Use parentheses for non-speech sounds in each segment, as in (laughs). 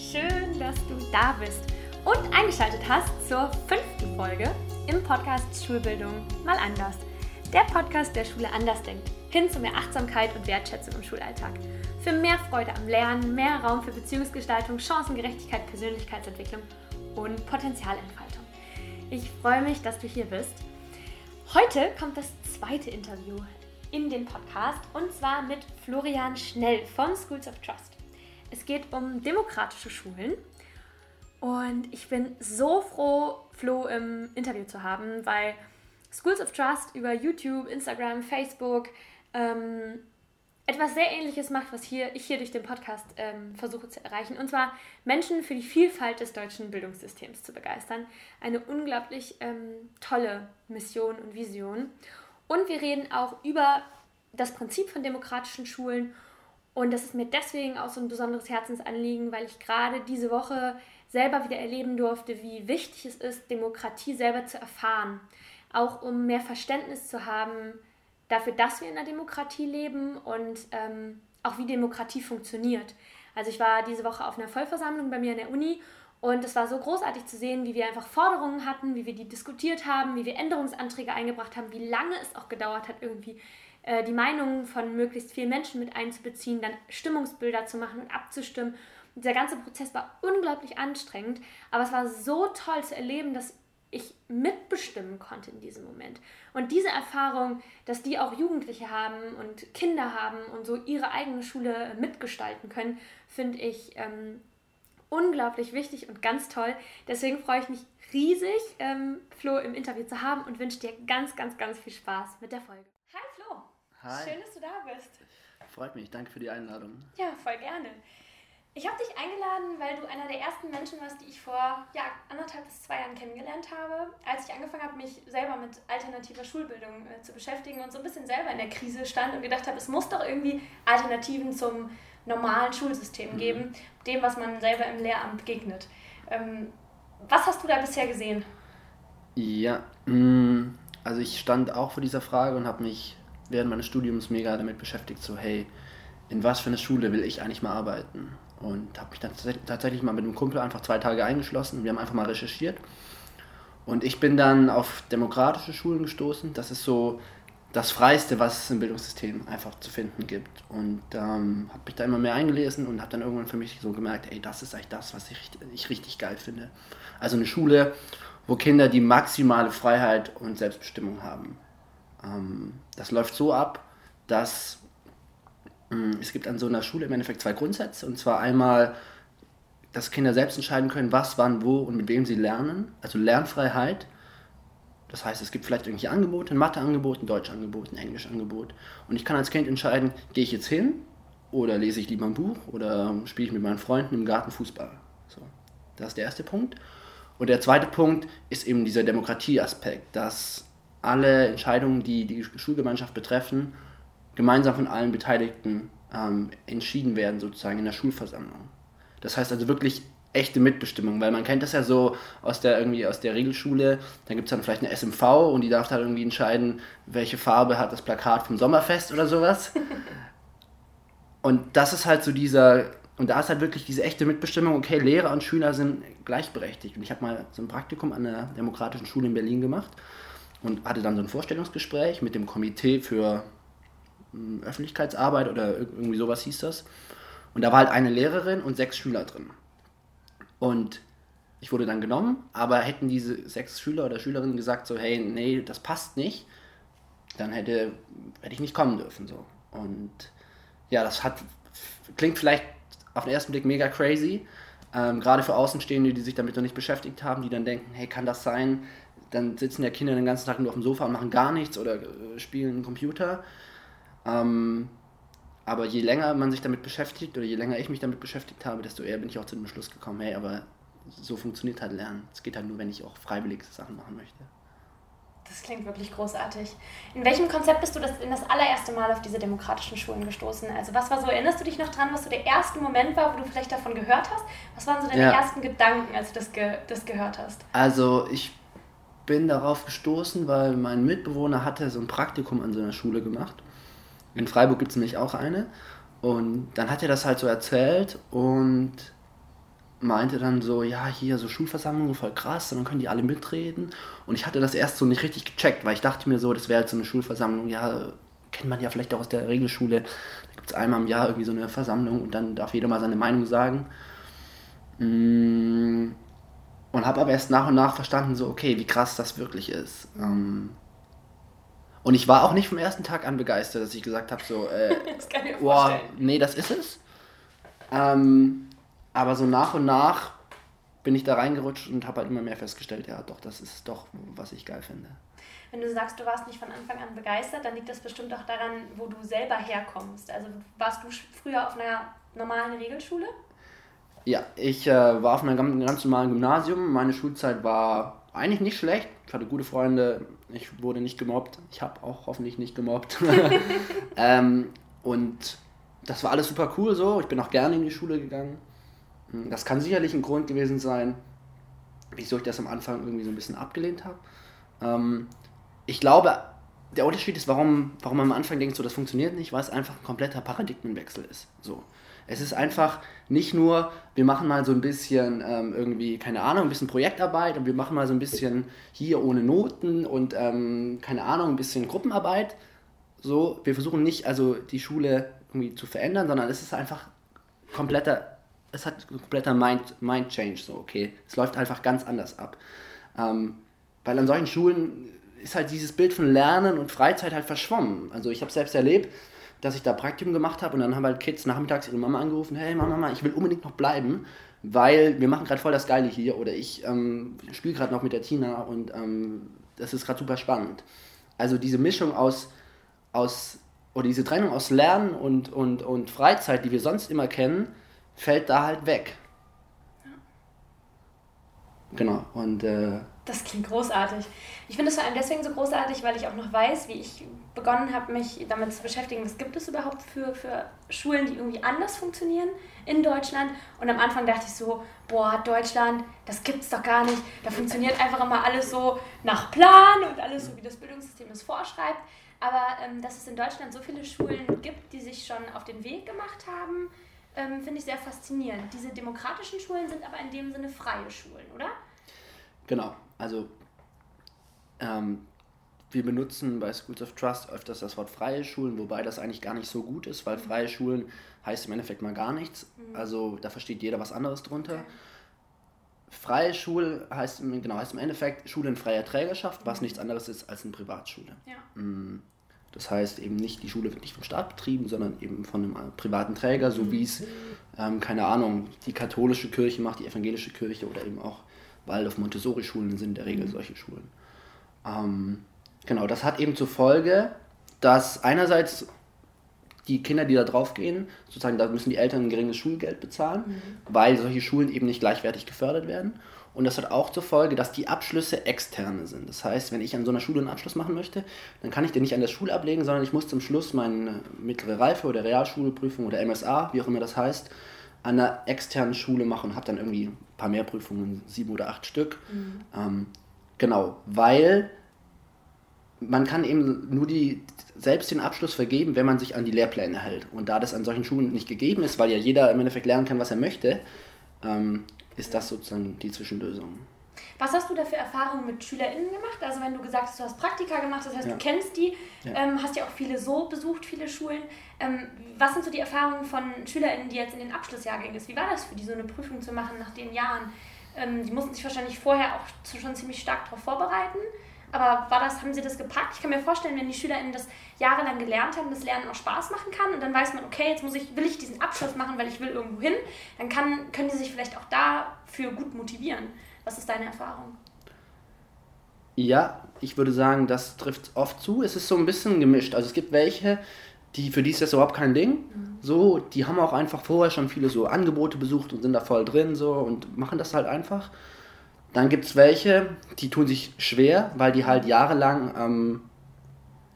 Schön, dass du da bist und eingeschaltet hast zur fünften Folge im Podcast Schulbildung mal anders. Der Podcast, der Schule anders denkt, hin zu mehr Achtsamkeit und Wertschätzung im Schulalltag. Für mehr Freude am Lernen, mehr Raum für Beziehungsgestaltung, Chancengerechtigkeit, Persönlichkeitsentwicklung und Potenzialentfaltung. Ich freue mich, dass du hier bist. Heute kommt das zweite Interview in den Podcast und zwar mit Florian Schnell von Schools of Trust. Es geht um demokratische Schulen und ich bin so froh, Flo im Interview zu haben, weil Schools of Trust über YouTube, Instagram, Facebook ähm, etwas sehr Ähnliches macht, was hier, ich hier durch den Podcast ähm, versuche zu erreichen. Und zwar Menschen für die Vielfalt des deutschen Bildungssystems zu begeistern. Eine unglaublich ähm, tolle Mission und Vision. Und wir reden auch über das Prinzip von demokratischen Schulen. Und das ist mir deswegen auch so ein besonderes Herzensanliegen, weil ich gerade diese Woche selber wieder erleben durfte, wie wichtig es ist, Demokratie selber zu erfahren. Auch um mehr Verständnis zu haben dafür, dass wir in einer Demokratie leben und ähm, auch wie Demokratie funktioniert. Also ich war diese Woche auf einer Vollversammlung bei mir in der Uni und es war so großartig zu sehen, wie wir einfach Forderungen hatten, wie wir die diskutiert haben, wie wir Änderungsanträge eingebracht haben, wie lange es auch gedauert hat, irgendwie äh, die Meinungen von möglichst vielen Menschen mit einzubeziehen, dann Stimmungsbilder zu machen und abzustimmen. Und dieser ganze Prozess war unglaublich anstrengend, aber es war so toll zu erleben, dass ich mitbestimmen konnte in diesem Moment. Und diese Erfahrung, dass die auch Jugendliche haben und Kinder haben und so ihre eigene Schule mitgestalten können, finde ich ähm, unglaublich wichtig und ganz toll. Deswegen freue ich mich riesig, ähm, Flo im Interview zu haben und wünsche dir ganz, ganz, ganz viel Spaß mit der Folge. Hi. Schön, dass du da bist. Freut mich, danke für die Einladung. Ja, voll gerne. Ich habe dich eingeladen, weil du einer der ersten Menschen warst, die ich vor ja, anderthalb bis zwei Jahren kennengelernt habe, als ich angefangen habe, mich selber mit alternativer Schulbildung äh, zu beschäftigen und so ein bisschen selber in der Krise stand und gedacht habe, es muss doch irgendwie Alternativen zum normalen Schulsystem mhm. geben, dem, was man selber im Lehramt begegnet. Ähm, was hast du da bisher gesehen? Ja, mm, also ich stand auch vor dieser Frage und habe mich während meines Studiums mega damit beschäftigt, so hey, in was für eine Schule will ich eigentlich mal arbeiten? Und habe mich dann tatsächlich mal mit einem Kumpel einfach zwei Tage eingeschlossen. Wir haben einfach mal recherchiert. Und ich bin dann auf demokratische Schulen gestoßen. Das ist so das Freiste, was es im Bildungssystem einfach zu finden gibt. Und ähm, habe mich da immer mehr eingelesen und habe dann irgendwann für mich so gemerkt, ey, das ist eigentlich das, was ich, ich richtig geil finde. Also eine Schule, wo Kinder die maximale Freiheit und Selbstbestimmung haben. Ähm, das läuft so ab, dass mh, hm, es gibt an so einer Schule im Endeffekt zwei Grundsätze. Und zwar einmal, dass Kinder selbst entscheiden können, was, wann, wo und mit wem sie lernen. Also Lernfreiheit. Das heißt, es gibt vielleicht irgendwelche Angebote, ein Matheangebot, ein Deutschangebot, ein Englischangebot. Und ich kann als Kind entscheiden, gehe ich jetzt hin oder lese ich lieber ein Buch oder spiele ich mit meinen Freunden im Garten Fußball. So, das ist der erste Punkt. Und der zweite Punkt ist eben dieser Demokratieaspekt, dass alle Entscheidungen, die die Schulgemeinschaft betreffen, gemeinsam von allen Beteiligten ähm, entschieden werden, sozusagen in der Schulversammlung. Das heißt also wirklich echte Mitbestimmung, weil man kennt das ja so aus der irgendwie aus der Regelschule, dann gibt es dann vielleicht eine SMV und die darf dann irgendwie entscheiden, welche Farbe hat das Plakat vom Sommerfest oder sowas. (laughs) und das ist halt so dieser, und da ist halt wirklich diese echte Mitbestimmung, okay, Lehrer und Schüler sind gleichberechtigt. Und ich habe mal so ein Praktikum an der Demokratischen Schule in Berlin gemacht und hatte dann so ein Vorstellungsgespräch mit dem Komitee für hm, Öffentlichkeitsarbeit oder irgendwie sowas hieß das. Und da war halt eine Lehrerin und sechs Schüler drin. Und ich wurde dann genommen, aber hätten diese sechs Schüler oder Schülerinnen gesagt, so, hey, nee, das passt nicht, dann hätte, hätte ich nicht kommen dürfen. So. Und ja, das hat, klingt vielleicht auf den ersten Blick mega crazy, ähm, gerade für Außenstehende, die sich damit noch nicht beschäftigt haben, die dann denken, hey, kann das sein? Dann sitzen ja Kinder den ganzen Tag nur auf dem Sofa und machen gar nichts oder äh, spielen Computer. Ähm, aber je länger man sich damit beschäftigt oder je länger ich mich damit beschäftigt habe, desto eher bin ich auch zu dem Schluss gekommen, hey, aber so funktioniert halt Lernen. Es geht halt nur, wenn ich auch freiwillig Sachen machen möchte. Das klingt wirklich großartig. In welchem Konzept bist du das in das allererste Mal auf diese demokratischen Schulen gestoßen? Also was war so, erinnerst du dich noch dran, was so der erste Moment war, wo du vielleicht davon gehört hast? Was waren so deine ja. ersten Gedanken, als du das, ge das gehört hast? Also ich bin darauf gestoßen, weil mein Mitbewohner hatte so ein Praktikum an so einer Schule gemacht. In Freiburg gibt es nämlich auch eine. Und dann hat er das halt so erzählt und meinte dann so, ja, hier so Schulversammlung, voll krass, und dann können die alle mitreden. Und ich hatte das erst so nicht richtig gecheckt, weil ich dachte mir so, das wäre jetzt so eine Schulversammlung, ja, kennt man ja vielleicht auch aus der Regelschule. Da gibt es einmal im Jahr irgendwie so eine Versammlung und dann darf jeder mal seine Meinung sagen. Mm, und habe aber erst nach und nach verstanden, so, okay, wie krass das wirklich ist. Ähm, und ich war auch nicht vom ersten Tag an begeistert, dass ich gesagt habe, so, (laughs) äh, das kann ich nee, das ist es. Ähm, aber so nach und nach bin ich da reingerutscht und habe halt immer mehr festgestellt, ja, doch, das ist doch, was ich geil finde. Wenn du sagst, du warst nicht von Anfang an begeistert, dann liegt das bestimmt auch daran, wo du selber herkommst. Also warst du früher auf einer normalen Regelschule? Ja, ich äh, war auf einem ganz normalen Gymnasium. Meine Schulzeit war eigentlich nicht schlecht. Ich hatte gute Freunde. Ich wurde nicht gemobbt. Ich habe auch hoffentlich nicht gemobbt. (laughs) (laughs) ähm, und das war alles super cool so. Ich bin auch gerne in die Schule gegangen. Hm, das kann sicherlich ein Grund gewesen sein, wieso ich das am Anfang irgendwie so ein bisschen abgelehnt habe. Ähm, ich glaube, der Unterschied ist, warum, warum man am Anfang denkt, so das funktioniert nicht, weil es einfach ein kompletter Paradigmenwechsel ist. So. Es ist einfach nicht nur, wir machen mal so ein bisschen ähm, irgendwie, keine Ahnung, ein bisschen Projektarbeit und wir machen mal so ein bisschen hier ohne Noten und ähm, keine Ahnung, ein bisschen Gruppenarbeit. So, wir versuchen nicht, also die Schule irgendwie zu verändern, sondern es ist einfach kompletter, es hat kompletter Mind, Mind Change, so, okay. Es läuft einfach ganz anders ab. Ähm, weil an solchen Schulen ist halt dieses Bild von Lernen und Freizeit halt verschwommen. Also ich habe selbst erlebt, dass ich da Praktikum gemacht habe und dann haben halt Kids nachmittags ihre Mama angerufen, hey Mama, Mama, ich will unbedingt noch bleiben, weil wir machen gerade voll das Geile hier oder ich ähm, spiele gerade noch mit der Tina und ähm, das ist gerade super spannend. Also diese Mischung aus, aus oder diese Trennung aus Lernen und, und, und Freizeit, die wir sonst immer kennen, fällt da halt weg. Genau, und äh, das klingt großartig. Ich finde es vor allem deswegen so großartig, weil ich auch noch weiß, wie ich begonnen habe, mich damit zu beschäftigen, was gibt es überhaupt für, für Schulen, die irgendwie anders funktionieren in Deutschland. Und am Anfang dachte ich so, boah, Deutschland, das gibt es doch gar nicht. Da funktioniert einfach immer alles so nach Plan und alles so, wie das Bildungssystem es vorschreibt. Aber ähm, dass es in Deutschland so viele Schulen gibt, die sich schon auf den Weg gemacht haben, ähm, finde ich sehr faszinierend. Diese demokratischen Schulen sind aber in dem Sinne freie Schulen, oder? Genau, also ähm, wir benutzen bei Schools of Trust öfters das Wort freie Schulen, wobei das eigentlich gar nicht so gut ist, weil freie Schulen heißt im Endeffekt mal gar nichts. Mhm. Also da versteht jeder was anderes drunter. Freie Schule heißt, genau, heißt im Endeffekt Schule in freier Trägerschaft, was mhm. nichts anderes ist als eine Privatschule. Ja. Das heißt eben nicht, die Schule wird nicht vom Staat betrieben, sondern eben von einem privaten Träger, so mhm. wie es, ähm, keine Ahnung, die katholische Kirche macht, die evangelische Kirche oder eben auch Waldorf Montessori-Schulen sind in der Regel mhm. solche Schulen. Ähm, genau, das hat eben zur Folge, dass einerseits die Kinder, die da drauf gehen, sozusagen, da müssen die Eltern ein geringes Schulgeld bezahlen, mhm. weil solche Schulen eben nicht gleichwertig gefördert werden. Und das hat auch zur Folge, dass die Abschlüsse externe sind. Das heißt, wenn ich an so einer Schule einen Abschluss machen möchte, dann kann ich den nicht an der Schule ablegen, sondern ich muss zum Schluss meine mittlere Reife oder Realschulprüfung oder MSA, wie auch immer das heißt, an einer externen Schule machen und habe dann irgendwie ein paar mehr Prüfungen, sieben oder acht Stück. Mhm. Ähm, genau, weil man kann eben nur die, selbst den Abschluss vergeben, wenn man sich an die Lehrpläne hält. Und da das an solchen Schulen nicht gegeben ist, weil ja jeder im Endeffekt lernen kann, was er möchte, ähm, ist das sozusagen die Zwischenlösung. Was hast du da für Erfahrungen mit SchülerInnen gemacht? Also wenn du gesagt hast, du hast Praktika gemacht, das heißt, ja. du kennst die, ja. ähm, hast ja auch viele so besucht, viele Schulen. Ähm, was sind so die Erfahrungen von SchülerInnen, die jetzt in den Abschlussjahrgängen ist? Wie war das für die, so eine Prüfung zu machen nach den Jahren? Ähm, die mussten sich wahrscheinlich vorher auch schon ziemlich stark darauf vorbereiten. Aber war das, haben sie das gepackt? Ich kann mir vorstellen, wenn die SchülerInnen das jahrelang gelernt haben, das Lernen auch Spaß machen kann und dann weiß man, okay, jetzt muss ich, will ich diesen Abschluss machen, weil ich will irgendwo hin, dann kann, können die sich vielleicht auch dafür gut motivieren. Was ist deine Erfahrung? Ja, ich würde sagen, das trifft oft zu. Es ist so ein bisschen gemischt. Also es gibt welche, die für die ist das überhaupt kein Ding. Mhm. So, die haben auch einfach vorher schon viele so Angebote besucht und sind da voll drin so und machen das halt einfach. Dann gibt es welche, die tun sich schwer, weil die halt jahrelang ähm,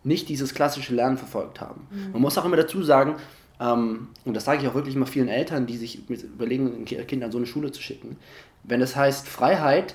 nicht dieses klassische Lernen verfolgt haben. Mhm. Man muss auch immer dazu sagen, ähm, und das sage ich auch wirklich immer vielen Eltern, die sich überlegen, Kinder an so eine Schule zu schicken, wenn es heißt Freiheit,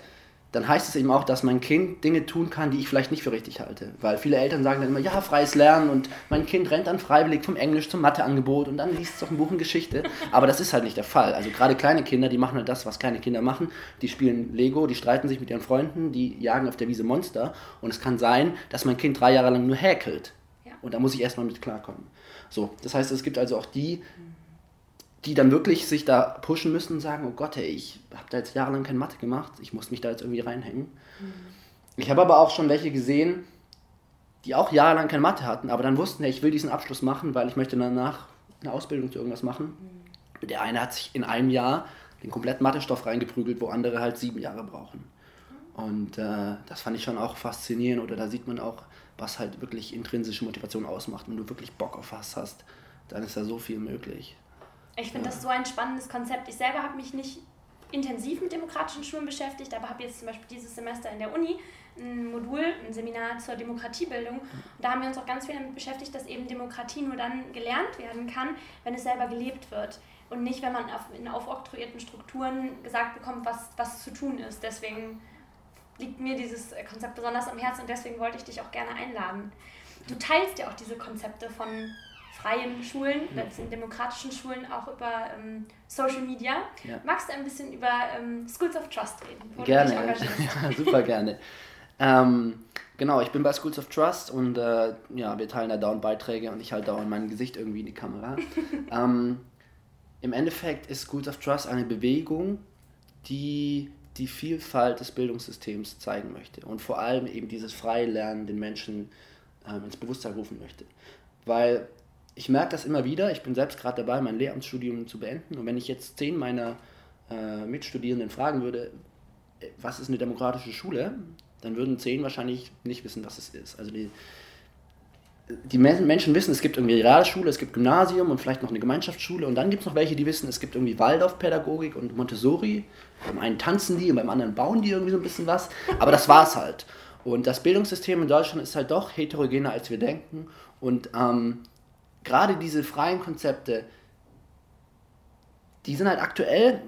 dann heißt es eben auch, dass mein Kind Dinge tun kann, die ich vielleicht nicht für richtig halte. Weil viele Eltern sagen dann immer, ja, freies Lernen und mein Kind rennt dann freiwillig vom Englisch zum Matheangebot und dann liest es auf ein Buch in Geschichte. Aber das ist halt nicht der Fall. Also gerade kleine Kinder, die machen halt das, was kleine Kinder machen. Die spielen Lego, die streiten sich mit ihren Freunden, die jagen auf der Wiese Monster. Und es kann sein, dass mein Kind drei Jahre lang nur häkelt. Ja. Und da muss ich erstmal mit klarkommen. So, das heißt, es gibt also auch die, die dann wirklich sich da pushen müssen und sagen, oh Gott, ey, ich habe da jetzt jahrelang keine Mathe gemacht, ich muss mich da jetzt irgendwie reinhängen. Mhm. Ich habe aber auch schon welche gesehen, die auch jahrelang keine Mathe hatten, aber dann wussten, hey, ich will diesen Abschluss machen, weil ich möchte danach eine Ausbildung zu irgendwas machen. Mhm. Der eine hat sich in einem Jahr den kompletten Mathestoff reingeprügelt, wo andere halt sieben Jahre brauchen. Und äh, das fand ich schon auch faszinierend. Oder da sieht man auch, was halt wirklich intrinsische Motivation ausmacht. Wenn du wirklich Bock auf was hast, dann ist da so viel möglich. Ich finde ja. das so ein spannendes Konzept. Ich selber habe mich nicht intensiv mit demokratischen Schulen beschäftigt, aber habe jetzt zum Beispiel dieses Semester in der Uni ein Modul, ein Seminar zur Demokratiebildung. Und da haben wir uns auch ganz viel damit beschäftigt, dass eben Demokratie nur dann gelernt werden kann, wenn es selber gelebt wird. Und nicht, wenn man auf, in aufoktroyierten Strukturen gesagt bekommt, was, was zu tun ist. Deswegen liegt mir dieses Konzept besonders am Herzen und deswegen wollte ich dich auch gerne einladen. Du teilst ja auch diese Konzepte von freien Schulen, sind demokratischen Schulen auch über ähm, Social Media. Ja. Magst du ein bisschen über ähm, Schools of Trust reden? Gerne, (laughs) ja, super gerne. ähm, genau, ich bin bei Schools of Trust und äh, ja, wir teilen da dauernd Beiträge und ich halte dauernd mein Gesicht irgendwie in die Kamera. (laughs) Ähm, Im Endeffekt ist Schools of Trust eine Bewegung, die die Vielfalt des Bildungssystems zeigen möchte und vor allem eben dieses freie Lernen den Menschen ähm, ins Bewusstsein rufen möchte. Weil ich merke das immer wieder. Ich bin selbst gerade dabei, mein Lehramtsstudium zu beenden. Und wenn ich jetzt zehn meiner äh, Mitstudierenden fragen würde, äh, was ist eine demokratische Schule, dann würden zehn wahrscheinlich nicht wissen, was es ist. Also die, die Menschen wissen, es gibt irgendwie Realschule, es gibt Gymnasium und vielleicht noch eine Gemeinschaftsschule und dann gibt es noch welche, die wissen, es gibt irgendwie Waldorfpädagogik und Montessori. Beim einen tanzen die und beim anderen bauen die irgendwie so ein bisschen was. Aber das war's halt. Und das Bildungssystem in Deutschland ist halt doch heterogener, als wir denken. Und ähm, gerade diese freien Konzepte, die sind halt aktuell,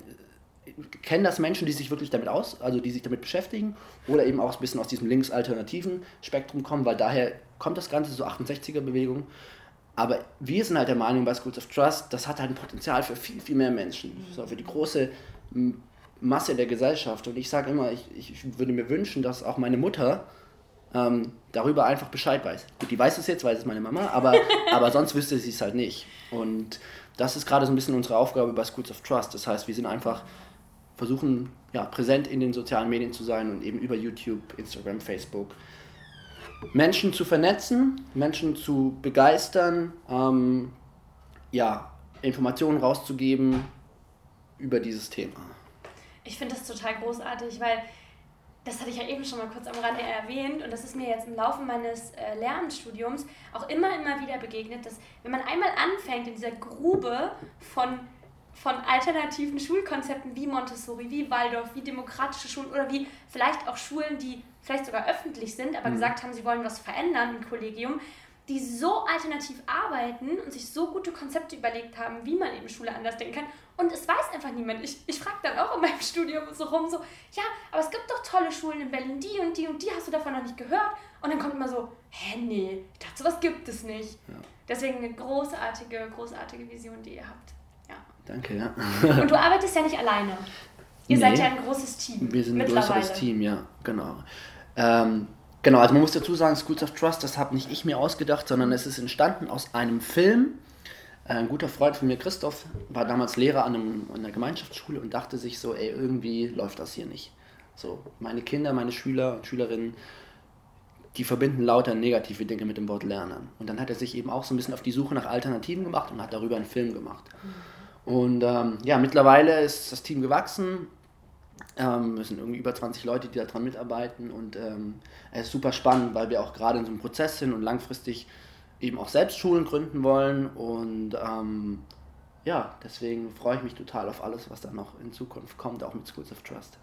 kennen das Menschen, die sich wirklich damit aus, also die sich damit beschäftigen oder eben auch ein bisschen aus diesem links-alternativen Spektrum kommen, weil daher kommt das Ganze so 68er-Bewegung. Aber wir sind halt der Meinung bei Schools of Trust, das hat halt ein Potenzial für viel, viel mehr Menschen, so für die große Masse der Gesellschaft. Und ich sage immer, ich, ich würde mir wünschen, dass auch meine Mutter ähm, darüber einfach Bescheid weiß. Gut, die weiß es jetzt, weiß es meine Mama, aber, (laughs) aber sonst wüsste sie es halt nicht. Und das ist gerade so ein bisschen unsere Aufgabe bei Schools of Trust. Das heißt, wir sind einfach versuchen, ja, präsent in den sozialen Medien zu sein und eben über YouTube, Instagram, Facebook Menschen zu vernetzen, Menschen zu begeistern, ähm, ja, Informationen rauszugeben über dieses Thema. Ich finde das total großartig, weil das hatte ich ja eben schon mal kurz am Rande erwähnt und das ist mir jetzt im Laufe meines äh, Lernstudiums auch immer, immer wieder begegnet, dass wenn man einmal anfängt in dieser Grube von, von alternativen Schulkonzepten wie Montessori, wie Waldorf, wie demokratische Schulen oder wie vielleicht auch Schulen, die vielleicht sogar öffentlich sind, aber mhm. gesagt haben, sie wollen was verändern im Kollegium, die so alternativ arbeiten und sich so gute Konzepte überlegt haben, wie man eben Schule anders denken kann. Und es weiß einfach niemand. Ich, ich frage dann auch in meinem (laughs) Studium so rum, so, ja, aber es gibt doch tolle Schulen in Berlin, die und die und die, hast du davon noch nicht gehört? Und dann kommt immer so, hä, nee, ich dachte, sowas gibt es nicht. Ja. Deswegen eine großartige, großartige Vision, die ihr habt. Danke, ja. und du arbeitest ja nicht alleine. Ihr nee, seid ja ein großes Team. Wir sind ein größeres Team, ja, genau. Ähm, Genau, also man muss dazu sagen, Schools of Trust, das habe nicht ich mir ausgedacht, sondern es ist entstanden aus einem Film. Ein guter Freund von mir, Christoph, war damals Lehrer an, einem, an einer Gemeinschaftsschule und dachte sich so, ey, irgendwie läuft das hier nicht. So, meine Kinder, meine Schüler und Schülerinnen, die verbinden lauter negative Dinge mit dem Wort Lernen. Und dann hat er sich eben auch so ein bisschen auf die Suche nach Alternativen gemacht und hat darüber einen Film gemacht. Mhm. Und ähm, ja, mittlerweile ist das Team gewachsen. Ähm, es sind irgendwie über 20 Leute, die daran mitarbeiten und ähm, es ist super spannend, weil wir auch gerade in so einem Prozess sind und langfristig eben auch selbst Schulen gründen wollen und ähm, ja, deswegen freue ich mich total auf alles, was da noch in Zukunft kommt, auch mit Schools of Trust.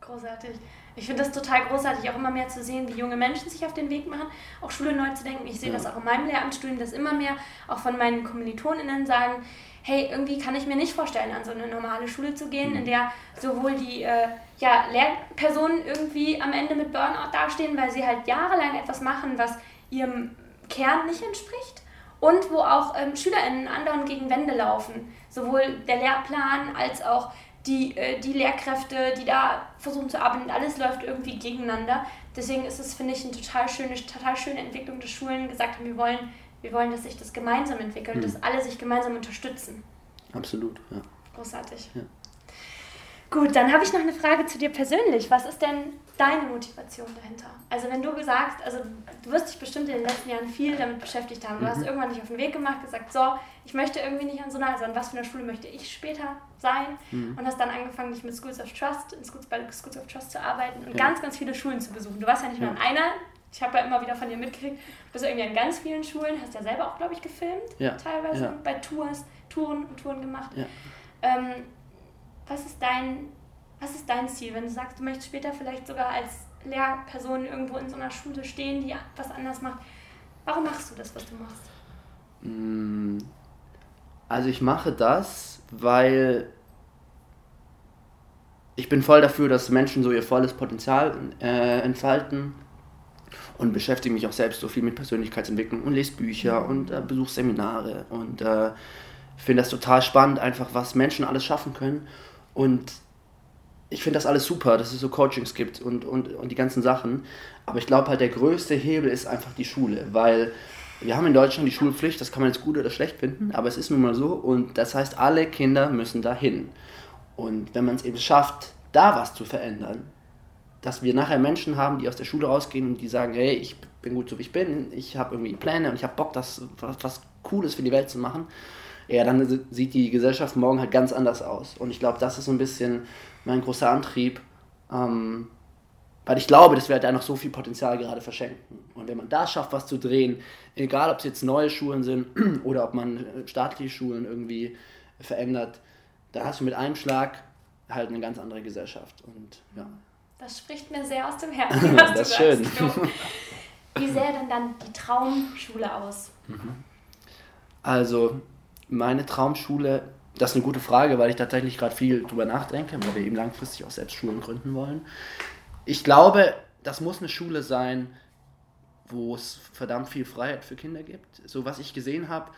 Großartig. Ich finde das total großartig, auch immer mehr zu sehen, wie junge Menschen sich auf den Weg machen, auch Schule neu zu denken. Ich sehe ja. das auch in meinem Lehramtsstudium, dass immer mehr auch von meinen KommilitonInnen sagen, hey, irgendwie kann ich mir nicht vorstellen, an so eine normale Schule zu gehen, in der sowohl die äh, ja, Lehrpersonen irgendwie am Ende mit Burnout dastehen, weil sie halt jahrelang etwas machen, was ihrem Kern nicht entspricht und wo auch ähm, SchülerInnen anderen gegen Wände laufen. Sowohl der Lehrplan als auch die, äh, die Lehrkräfte, die da versuchen zu arbeiten, alles läuft irgendwie gegeneinander. Deswegen ist es, finde ich, eine total schöne, total schöne Entwicklung, dass Schulen gesagt haben, wir wollen, wir wollen, dass sich das gemeinsam entwickelt, mhm. dass alle sich gemeinsam unterstützen. Absolut, ja. Großartig. Ja. Gut, dann habe ich noch eine Frage zu dir persönlich. Was ist denn deine Motivation dahinter? Also wenn du sagst, also du wirst dich bestimmt in den letzten Jahren viel damit beschäftigt haben. Du mhm. hast irgendwann dich auf den Weg gemacht, gesagt, so, ich möchte irgendwie nicht an so einer, also an was für einer Schule möchte ich später sein mhm. und hast dann angefangen, dich mit Schools of Trust, in Schools, bei Schools of Trust zu arbeiten und ja. ganz, ganz viele Schulen zu besuchen. Du warst ja nicht nur an einer, ich habe ja immer wieder von dir mitgekriegt, du bist irgendwie an ganz vielen Schulen, hast ja selber auch, glaube ich, gefilmt, ja. teilweise ja. bei Tours, Touren und Touren gemacht. Ähm, was ist dein, was ist dein Ziel, wenn du sagst, du möchtest später vielleicht sogar als Lehrperson irgendwo in so einer Schule stehen, die was anders macht? Warum machst du das, was du machst? Mm, also ich mache das, weil ich bin voll dafür, dass Menschen so ihr volles Potenzial äh, entfalten und beschäftige mich auch selbst so viel mit Persönlichkeitsentwicklung und lese Bücher und äh, besuche Seminare und äh, finde das total spannend, einfach was Menschen alles schaffen können und ich finde das alles super, dass es so Coachings gibt und, und, und die ganzen Sachen. Aber ich glaube halt, der größte Hebel ist einfach die Schule, weil wir haben in Deutschland die Schulpflicht, das kann man jetzt gut oder schlecht finden, aber es ist nun mal so und das heißt, alle Kinder müssen dahin. Und wenn man es eben schafft, da was zu verändern, dass wir nachher Menschen haben, die aus der Schule rausgehen und die sagen, hey, ich bin gut so wie ich bin, ich habe irgendwie Pläne und ich habe Bock, das was, was Cooles für die Welt zu machen, ja, dann sieht die Gesellschaft morgen halt ganz anders aus. Und ich glaube, das ist so ein bisschen mein großer Antrieb, ähm, weil ich glaube, dass wir da noch so viel Potenzial gerade verschenken. Und wenn man da schafft, was zu drehen, egal ob es jetzt neue Schulen sind (clears throat) oder ob man staatliche Schulen irgendwie verändert, dann hast du mit einem Schlag halt eine ganz andere Gesellschaft. Und ja. Das spricht mir sehr aus dem Herzen. (laughs) das ist schön. Wie sähe denn dann die Traumschule aus? Also, meine Traumschule, das ist eine gute Frage, weil ich tatsächlich gerade viel drüber nachdenke, weil wir eben langfristig auch selbst Schulen gründen wollen. Ich glaube, das muss eine Schule sein, wo es verdammt viel Freiheit für Kinder gibt. So was ich gesehen habe,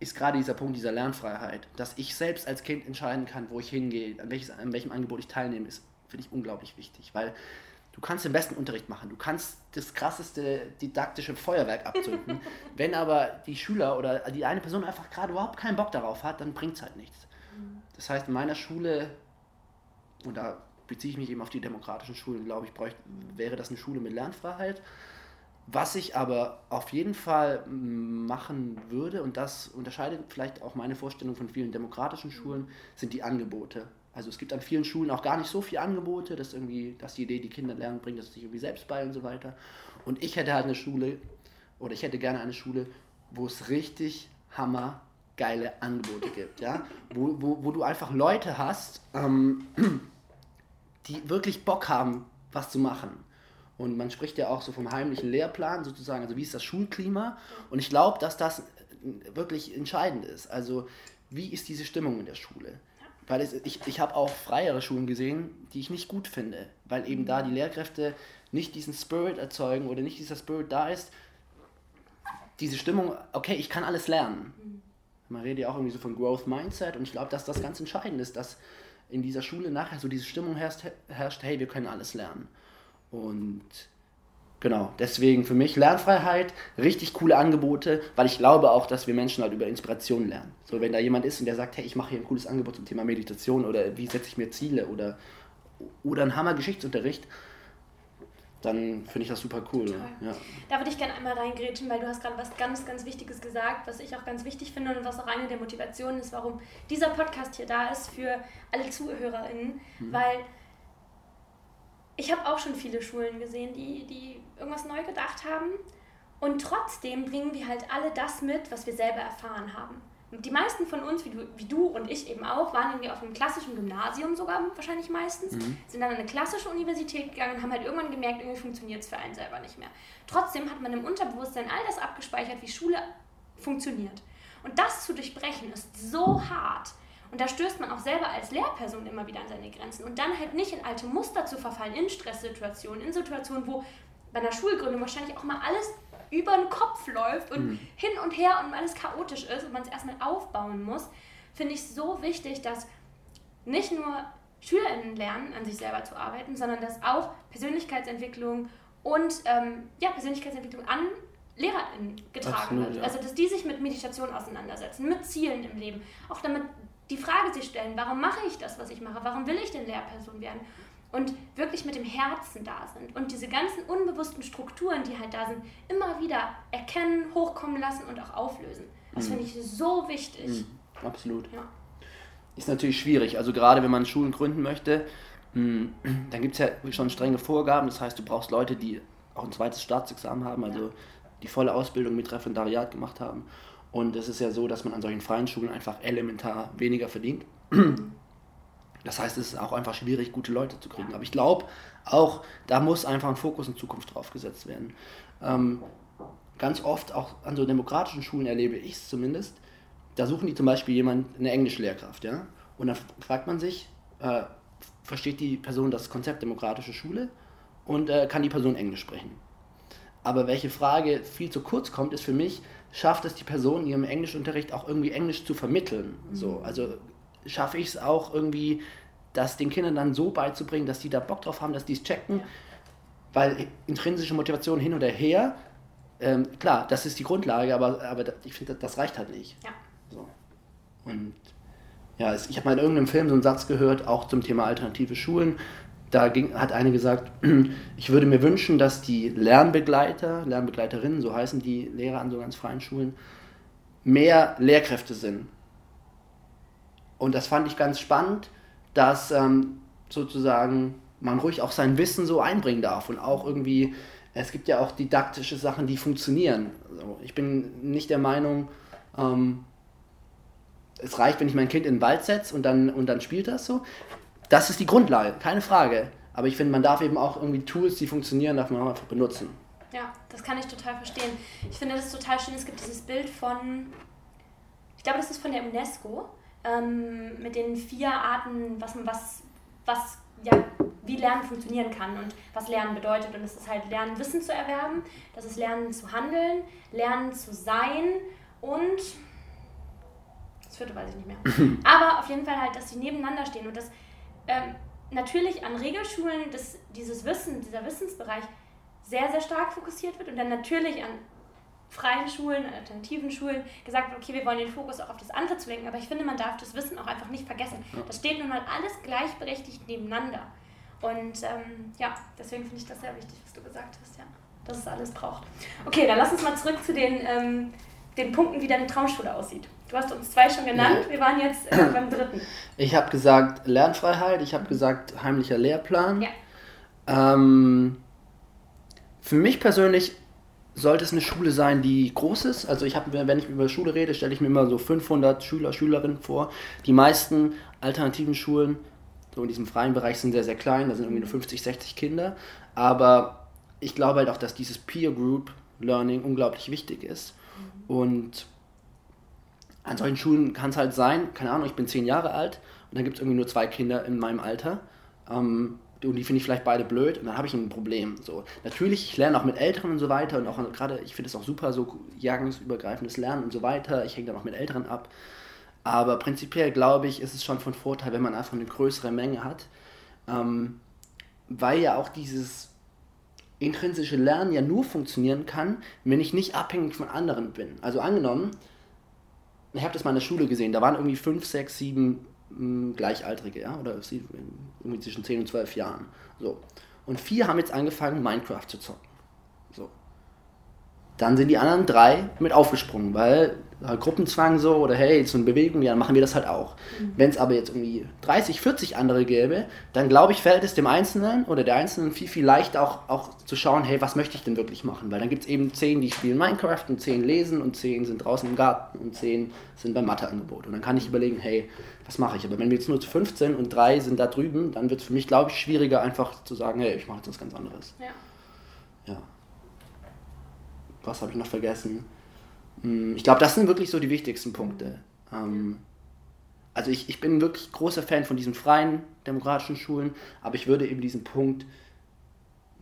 ist gerade dieser Punkt dieser Lernfreiheit, dass ich selbst als Kind entscheiden kann, wo ich hingehe, an, welches, an welchem Angebot ich teilnehme, ist, finde ich unglaublich wichtig, weil Du kannst den besten Unterricht machen, du kannst das krasseste didaktische Feuerwerk abzünden. (laughs) Wenn aber die Schüler oder die eine Person einfach gerade überhaupt keinen Bock darauf hat, dann bringt es halt nichts. Das heißt, in meiner Schule, und da beziehe ich mich eben auf die demokratischen Schulen, glaube ich, bräuchte, wäre das eine Schule mit Lernfreiheit. Was ich aber auf jeden Fall machen würde, und das unterscheidet vielleicht auch meine Vorstellung von vielen demokratischen Schulen, sind die Angebote. Also es gibt an vielen Schulen auch gar nicht so viele Angebote, dass irgendwie, dass die Idee, die Kinder lernen, bringt das sich irgendwie selbst bei und so weiter. Und ich hätte halt eine Schule, oder ich hätte gerne eine Schule, wo es richtig hammer geile Angebote gibt, ja, wo, wo, wo du einfach Leute hast, ähm, (clears throat) die wirklich Bock haben, was zu machen. Und man spricht ja auch so vom heimlichen Lehrplan sozusagen, also wie ist das Schulklima? Und ich glaube, dass das wirklich entscheidend ist. Also wie ist diese Stimmung in der Schule? Weil es, ich, ich habe auch freiere Schulen gesehen, die ich nicht gut finde, weil eben da die Lehrkräfte nicht diesen Spirit erzeugen oder nicht dieser Spirit da ist, diese Stimmung, okay, ich kann alles lernen. Man redet ja auch irgendwie so von Growth Mindset und ich glaube, dass das ganz entscheidend ist, dass in dieser Schule nachher so diese Stimmung herrscht, herrscht hey, wir können alles lernen. Und Genau, deswegen für mich Lernfreiheit, richtig coole Angebote, weil ich glaube auch, dass wir Menschen halt über Inspiration lernen. So, wenn da jemand ist und der sagt, hey, ich mache hier ein cooles Angebot zum Thema Meditation oder wie setze ich mir Ziele oder, oder ein Hammer Geschichtsunterricht, dann finde ich das super cool. Ja. Da würde ich gerne einmal reingrätschen, weil du hast gerade was ganz, ganz Wichtiges gesagt, was ich auch ganz wichtig finde und was auch eine der Motivationen ist, warum dieser Podcast hier da ist für alle ZuhörerInnen, mhm. weil ich habe auch schon viele Schulen gesehen, die, die irgendwas neu gedacht haben. Und trotzdem bringen wir halt alle das mit, was wir selber erfahren haben. die meisten von uns, wie du, wie du und ich eben auch, waren irgendwie auf einem klassischen Gymnasium sogar wahrscheinlich meistens, mhm. sind dann an eine klassische Universität gegangen und haben halt irgendwann gemerkt, irgendwie funktioniert es für einen selber nicht mehr. Trotzdem hat man im Unterbewusstsein all das abgespeichert, wie Schule funktioniert. Und das zu durchbrechen ist so hart. Und da stößt man auch selber als Lehrperson immer wieder an seine Grenzen. Und dann halt nicht in alte Muster zu verfallen, in Stresssituationen, in Situationen, wo bei einer Schulgründung wahrscheinlich auch mal alles über den Kopf läuft und mhm. hin und her und alles chaotisch ist und man es erstmal aufbauen muss, finde ich so wichtig, dass nicht nur SchülerInnen lernen, an sich selber zu arbeiten, sondern dass auch Persönlichkeitsentwicklung und ähm, ja, Persönlichkeitsentwicklung an LehrerInnen getragen Absolut, wird. Ja. Also, dass die sich mit Meditation auseinandersetzen, mit Zielen im Leben. Auch damit die Frage sich stellen, warum mache ich das, was ich mache? Warum will ich denn Lehrperson werden? und wirklich mit dem Herzen da sind und diese ganzen unbewussten Strukturen, die halt da sind, immer wieder erkennen, hochkommen lassen und auch auflösen. Das mhm. finde ich so wichtig. Mhm. Absolut. Ja. Ist natürlich schwierig. Also gerade wenn man Schulen gründen möchte, hm, (clears throat) dann gibt es ja schon strenge Vorgaben. Das heißt, du brauchst Leute, die auch ein zweites Staatsexamen haben, also ja. die volle Ausbildung mit Referendariat gemacht haben. Und es ist ja so, dass man an solchen freien Schulen einfach elementar weniger verdient. Das heißt, es ist auch einfach schwierig, gute Leute zu kriegen. Aber ich glaube, auch da muss einfach ein Fokus in Zukunft drauf gesetzt werden. Ähm, ganz oft, auch an so demokratischen Schulen erlebe ich es zumindest, da suchen die zum Beispiel jemand, eine Englischlehrkraft, ja? Und dann fragt man sich, äh, versteht die Person das Konzept demokratische Schule und äh, kann die Person Englisch sprechen? Aber welche Frage viel zu kurz kommt, ist für mich, schafft es die Person in ihrem Englischunterricht auch irgendwie Englisch zu vermitteln? Mhm. So, also schaffe ich es auch irgendwie, das den Kindern dann so beizubringen, dass die da Bock drauf haben, dass die es checken. Ja. Weil intrinsische Motivation hin oder her, ähm, klar, das ist die Grundlage, aber, aber ich finde, das reicht halt nicht. Ja. So. Und ja, ich habe mal in irgendeinem Film so einen Satz gehört, auch zum Thema alternative Schulen. Da ging, hat eine gesagt, (clears throat) ich würde mir wünschen, dass die Lernbegleiter, Lernbegleiterinnen, so heißen die Lehrer an so ganz freien Schulen, mehr Lehrkräfte sind. Und das fand ich ganz spannend, dass ähm, sozusagen man ruhig auch sein Wissen so einbringen darf und auch irgendwie, es gibt ja auch didaktische Sachen, die funktionieren. Also ich bin nicht der Meinung, ähm, es reicht, wenn ich mein Kind in den Wald setze und dann, und dann spielt das so. Das ist die Grundlage, keine Frage. Aber ich finde, man darf eben auch irgendwie Tools, die funktionieren, darf man auch einfach benutzen. Ja, das kann ich total verstehen. Ich finde das total schön. Es gibt dieses Bild von, ich glaube, das ist von der UNESCO ähm, mit den vier Arten, was, was, was, ja, wie Lernen funktionieren kann und was Lernen bedeutet. Und es ist halt Lernen, Wissen zu erwerben, das ist Lernen zu handeln, Lernen zu sein und das vierte weiß ich nicht mehr. (laughs) Aber auf jeden Fall halt, dass sie nebeneinander stehen und dass ähm, natürlich an Regelschulen das, dieses Wissen, dieser Wissensbereich sehr, sehr stark fokussiert wird und dann natürlich an freien Schulen, alternativen Schulen gesagt wird, okay, wir wollen den Fokus auch auf das andere zu lenken, aber ich finde, man darf das Wissen auch einfach nicht vergessen. Ja. Das steht nun mal alles gleichberechtigt nebeneinander. Und ähm, ja, deswegen finde ich das sehr wichtig, was du gesagt hast, ja, dass es alles braucht. Okay, dann lass uns mal zurück zu den, ähm, den Punkten, wie deine Traumschule aussieht. Du hast uns zwei schon genannt, ja. wir waren jetzt äh, (clears throat) beim dritten. Ich habe gesagt Lernfreiheit, ich habe gesagt heimlicher Lehrplan. Ja. Ähm, für mich persönlich sollte es eine Schule sein, die groß ist. Also ich habe, wenn ich über Schule rede, stelle ich mir immer so 500 Schüler, Schülerinnen vor. Die meisten alternativen Schulen, so in diesem freien Bereich, sind sehr, sehr klein. Da sind irgendwie nur 50, 60 Kinder. Aber ich glaube halt auch, dass dieses Peer Group Learning unglaublich wichtig ist. Und an solchen Schulen kann es halt sein, keine Ahnung, ich bin zehn Jahre alt und dann gibt es irgendwie nur zwei Kinder in meinem Alter. Ähm, und die finde ich vielleicht beide blöd und dann habe ich ein Problem. So. Natürlich, ich lerne auch mit Älteren und so weiter und auch gerade, ich finde es auch super, so jahrgangsübergreifendes Lernen und so weiter. Ich hänge dann auch mit Älteren ab. Aber prinzipiell glaube ich, ist es schon von Vorteil, wenn man einfach eine größere Menge hat, ähm, weil ja auch dieses intrinsische Lernen ja nur funktionieren kann, wenn ich nicht abhängig von anderen bin. Also angenommen, ich habe das mal in der Schule gesehen, da waren irgendwie fünf, sechs, sieben Gleichaltrige, ja, oder irgendwie zwischen 10 und 12 Jahren. So. Und vier haben jetzt angefangen, Minecraft zu zocken. So. Dann sind die anderen drei mit aufgesprungen, weil Gruppenzwang so oder hey, so eine Bewegung, ja, dann machen wir das halt auch. Mhm. Wenn es aber jetzt irgendwie 30, 40 andere gäbe, dann glaube ich, fällt es dem Einzelnen oder der Einzelnen viel, viel leichter auch, auch zu schauen, hey, was möchte ich denn wirklich machen? Weil dann gibt es eben 10, die spielen Minecraft und 10 lesen und 10 sind draußen im Garten und 10 sind beim Matheangebot. Und dann kann ich überlegen, hey, was mache ich? Aber wenn wir jetzt nur zu 15 und 3 sind da drüben, dann wird es für mich, glaube ich, schwieriger einfach zu sagen, hey, ich mache jetzt was ganz anderes. Ja. ja. Was habe ich noch vergessen? Hm, ich glaube, das sind wirklich so die wichtigsten Punkte. Ähm, also ich, ich bin wirklich großer Fan von diesen freien demokratischen Schulen, aber ich würde eben diesen Punkt,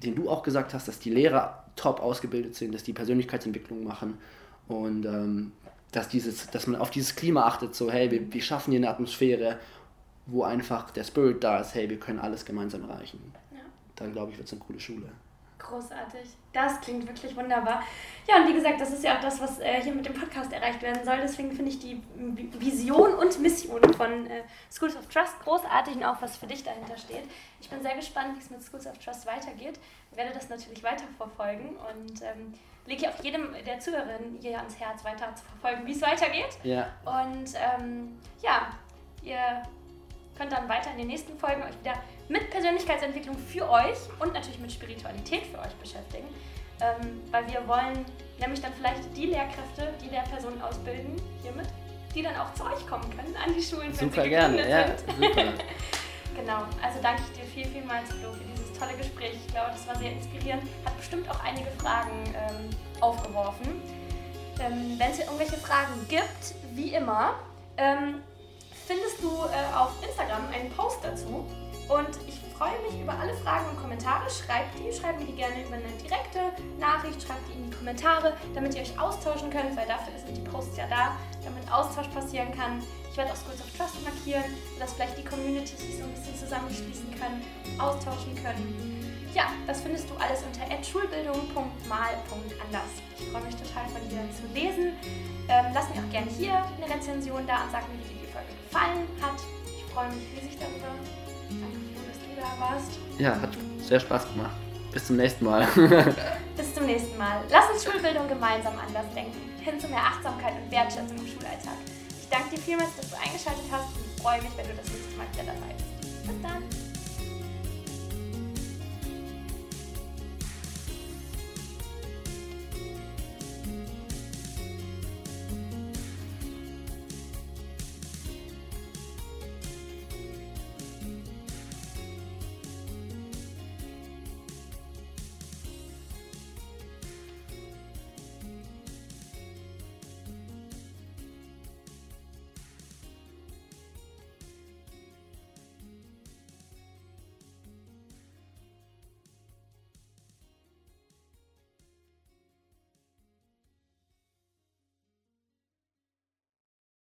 den du auch gesagt hast, dass die Lehrer top ausgebildet sind, dass die Persönlichkeitsentwicklung machen und ähm, dass, dieses, dass man auf dieses Klima achtet, so hey, wir, wir schaffen hier eine Atmosphäre, wo einfach der Spirit da ist, hey, wir können alles gemeinsam erreichen. Ja. Dann glaube ich, wird es eine coole Schule. Großartig. Das klingt wirklich wunderbar. Ja, und wie gesagt, das ist ja auch das, was äh, hier mit dem Podcast erreicht werden soll. Deswegen finde ich die Vision und Mission von äh, Schools of Trust großartig und auch was für dich dahinter steht. Ich bin sehr gespannt, wie es mit Schools of Trust weitergeht. Ich werde das natürlich weiterverfolgen und ähm, lege auf jedem der Zuhörerinnen hier ans Herz, weiter zu verfolgen, wie es weitergeht. Ja. Und ähm, ja, ihr könnt dann weiter in den nächsten Folgen euch wieder mit Persönlichkeitsentwicklung für euch und natürlich mit Spiritualität für euch beschäftigen. Ähm, weil wir wollen nämlich dann vielleicht die Lehrkräfte, die Lehrpersonen ausbilden, hiermit, die dann auch zu euch kommen können, an die Schulen, wenn super sie gerne. Ja, super. (laughs) genau, also danke ich dir viel, vielmals, Flo, für dieses tolle Gespräch. Ich glaube, das war sehr inspirierend, hat bestimmt auch einige Fragen ähm, aufgeworfen. Ähm, wenn es hier irgendwelche Fragen gibt, wie immer, ähm, findest du äh, auf Instagram einen Post dazu. Und ich freue mich über alle Fragen und Kommentare. Schreibt die, schreibt mir die gerne über eine direkte Nachricht, schreibt die in die Kommentare, damit ihr euch austauschen könnt, weil dafür sind die Posts ja da, damit Austausch passieren kann. Ich werde auch Schools of Trust markieren, sodass vielleicht die Communities sich so ein bisschen zusammenschließen können, austauschen können. Ja, das findest du alles unter schulbildung.mal.anders. Ich freue mich total von dir zu lesen. Ähm, lass mir auch gerne hier eine Rezension da und sag mir, wie gefallen hat. Ich freue mich riesig darüber. Danke, dass du da warst. Ja, hat sehr Spaß gemacht. Bis zum nächsten Mal. (laughs) Bis zum nächsten Mal. Lass uns Schulbildung gemeinsam anders denken. Hin zu mehr Achtsamkeit und Wertschätzung im Schulalltag. Ich danke dir vielmals, dass du eingeschaltet hast und freue mich, wenn du das nächste Mal wieder dabei bist. Bis dann.